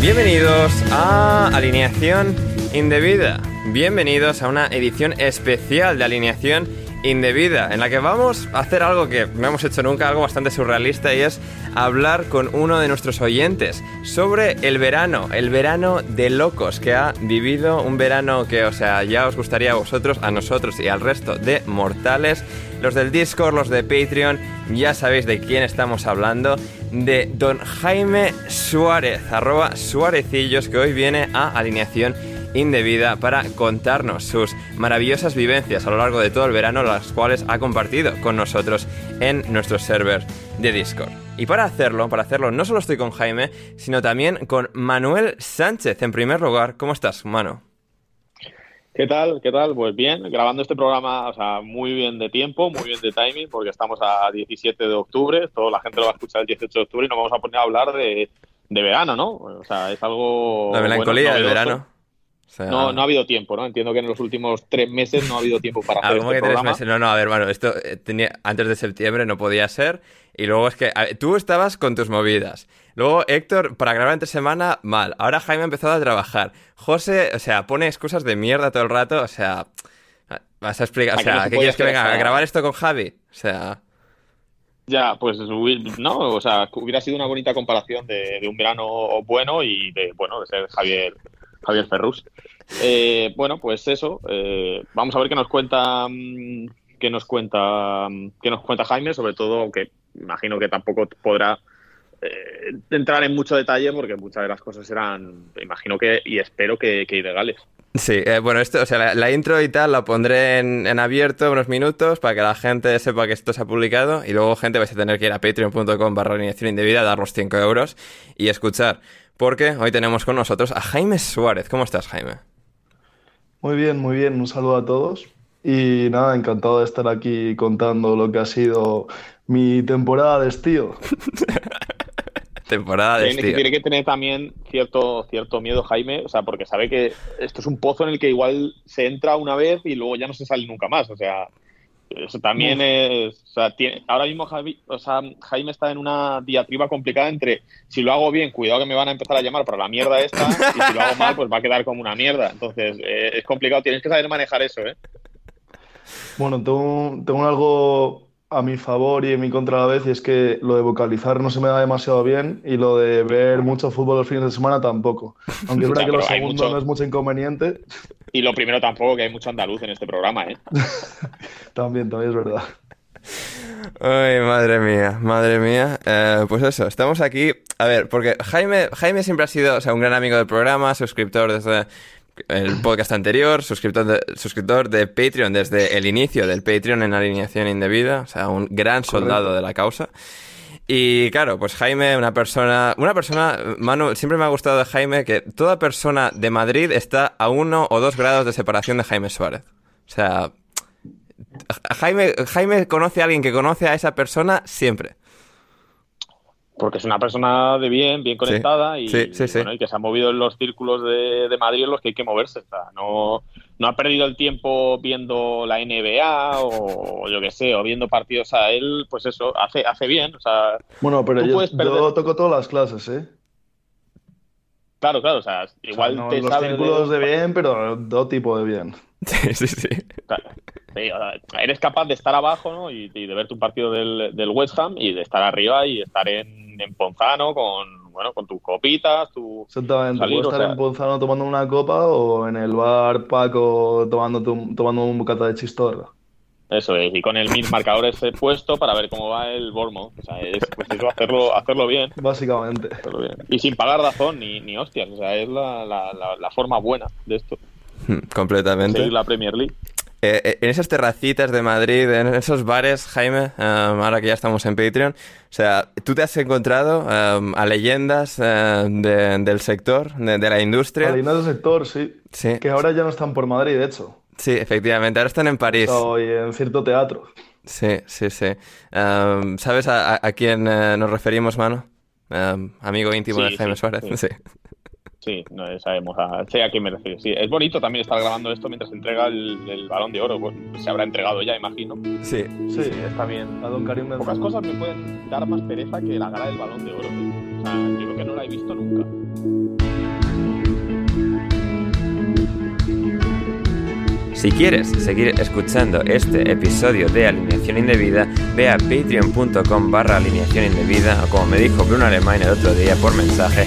Bienvenidos a Alineación Indebida. Bienvenidos a una edición especial de Alineación Indebida, en la que vamos a hacer algo que no hemos hecho nunca, algo bastante surrealista, y es hablar con uno de nuestros oyentes sobre el verano, el verano de locos que ha vivido, un verano que, o sea, ya os gustaría a vosotros, a nosotros y al resto de mortales, los del Discord, los de Patreon, ya sabéis de quién estamos hablando, de don Jaime Suárez, arroba Suárezillos, que hoy viene a alineación indebida para contarnos sus maravillosas vivencias a lo largo de todo el verano, las cuales ha compartido con nosotros en nuestro server de Discord. Y para hacerlo, para hacerlo, no solo estoy con Jaime, sino también con Manuel Sánchez. En primer lugar, ¿cómo estás, Mano? ¿Qué tal? ¿Qué tal? Pues bien, grabando este programa, o sea, muy bien de tiempo, muy bien de timing, porque estamos a 17 de octubre, toda la gente lo va a escuchar el 18 de octubre y nos vamos a poner a hablar de, de verano, ¿no? O sea, es algo... La melancolía bueno, del verano. O sea, No, no ha habido tiempo, ¿no? Entiendo que en los últimos tres meses no ha habido tiempo para hacer ¿cómo este que tres meses? No, no, a ver, bueno, esto eh, tenía, antes de septiembre no podía ser. Y luego es que ver, tú estabas con tus movidas. Luego Héctor, para grabar entre semana, mal. Ahora Jaime ha empezado a trabajar. José, o sea, pone excusas de mierda todo el rato. O sea, vas a explicar. O no sea, se ¿qué quieres que venga a grabar esto con Javi? O sea, Ya, pues no, o sea, hubiera sido una bonita comparación de, de un verano bueno y de, bueno, de ser Javier, Javier Ferrus. Eh, bueno, pues eso, eh, vamos a ver qué nos cuenta, mm, qué nos cuenta, mm, qué nos cuenta Jaime, sobre todo que imagino que tampoco podrá eh, entrar en mucho detalle porque muchas de las cosas eran, imagino que y espero que, que ilegales. sí, eh, bueno, esto, o sea, la, intro y tal la pondré en, en abierto unos minutos para que la gente sepa que esto se ha publicado. Y luego, gente, vais a tener que ir a patreon.com barra alineación indebida, dar los 5 euros y escuchar. Porque hoy tenemos con nosotros a Jaime Suárez. ¿Cómo estás, Jaime? Muy bien, muy bien. Un saludo a todos. Y nada, encantado de estar aquí contando lo que ha sido mi temporada de estío. Temporada de Tiene, estío. tiene que tener también cierto, cierto miedo Jaime, o sea, porque sabe que esto es un pozo en el que igual se entra una vez y luego ya no se sale nunca más. O sea, eso también es. O sea, tiene- ahora mismo Javi- o sea, Jaime está en una diatriba complicada entre si lo hago bien, cuidado que me van a empezar a llamar para la mierda esta, y si lo hago mal, pues va a quedar como una mierda. Entonces, eh, es complicado, tienes que saber manejar eso, ¿eh? Bueno, tengo, tengo algo a mi favor y en mi contra a la vez, y es que lo de vocalizar no se me da demasiado bien y lo de ver mucho fútbol los fines de semana tampoco. Aunque es verdad que lo segundo mucho- no es mucho inconveniente, Y lo primero tampoco, que hay mucho andaluz en este programa, ¿eh? también, también es verdad. Ay, madre mía, madre mía. Eh, pues eso, estamos aquí. A ver, porque Jaime, Jaime siempre ha sido o sea, un gran amigo del programa, suscriptor desde el podcast anterior, suscriptor de, suscriptor de Patreon desde el inicio del Patreon en alineación indebida, o sea, un gran soldado de la causa. Y claro, pues Jaime, una persona, una persona, Manu, siempre me ha gustado de Jaime que toda persona de Madrid está a uno o dos grados de separación de Jaime Suárez. O sea, Jaime, Jaime conoce a alguien que conoce a esa persona siempre. Porque es una persona de bien, bien conectada y, sí, sí, sí. bueno, y que se ha movido en los círculos de, de Madrid en los que hay que moverse. O sea, no, no ha perdido el tiempo viendo la NBA o yo qué sé, o viendo partidos a él, pues eso, hace, hace bien. O sea, Bueno, pero yo, puedes perder- yo toco todas las clases, ¿eh? Claro, claro, o sea, igual O sea, no te los sabes círculos de bien, pero todo tipo de bien. Sí, sí, sí. Claro. Sí, o sea, eres capaz de estar abajo ¿no? y, y de ver tu partido del, del West Ham y de estar arriba y estar en, en Ponzano con bueno con tus copitas, tu Exactamente. Salir, Puedes o estar sea- en Ponzano tomando una copa o en el bar Paco tomando, tu- tomando un bocata de chistorra. eso es, y con el mil marcadores eh, puesto para ver cómo va el Bournemouth. O sea, es pues eso, hacerlo, hacerlo bien. Básicamente. hacerlo bien. Y sin pagar razón ni, ni hostias. O sea, es la, la, la, la forma buena de esto. Completamente. Seguir la Premier League. Eh, eh, en esas terracitas de Madrid, en esos bares, Jaime, um, ahora que ya estamos en Patreon, o sea, tú te has encontrado um, a leyendas eh, de- del sector, de, de la industria. Alineas del sector, sí. Sí, Que ahora ya no están por Madrid, de hecho. sí, efectivamente, ahora están en París. Hoy en cierto teatro. Sí, sí, sí. Um, ¿Sabes a, a- a quién eh, nos referimos, mano? Um, amigo íntimo Sí, de Jaime sí, Suárez. sí. Sí. Sí, no, sabemos a, sé a quién me refiero. Sí, es bonito también estar grabando esto mientras se entrega el, el balón de oro. Pues, se habrá entregado ya, imagino. Sí. Sí, está bien. a don Karim Benzema. Pocas cosas me pueden dar más pereza que la gala del balón de oro. tío. O sea, yo creo que no la he visto nunca. Si quieres seguir escuchando este episodio de Alineación Indebida, ve a patreon.com barra alineación indebida o como me dijo Bruno Alemán el otro día por mensaje,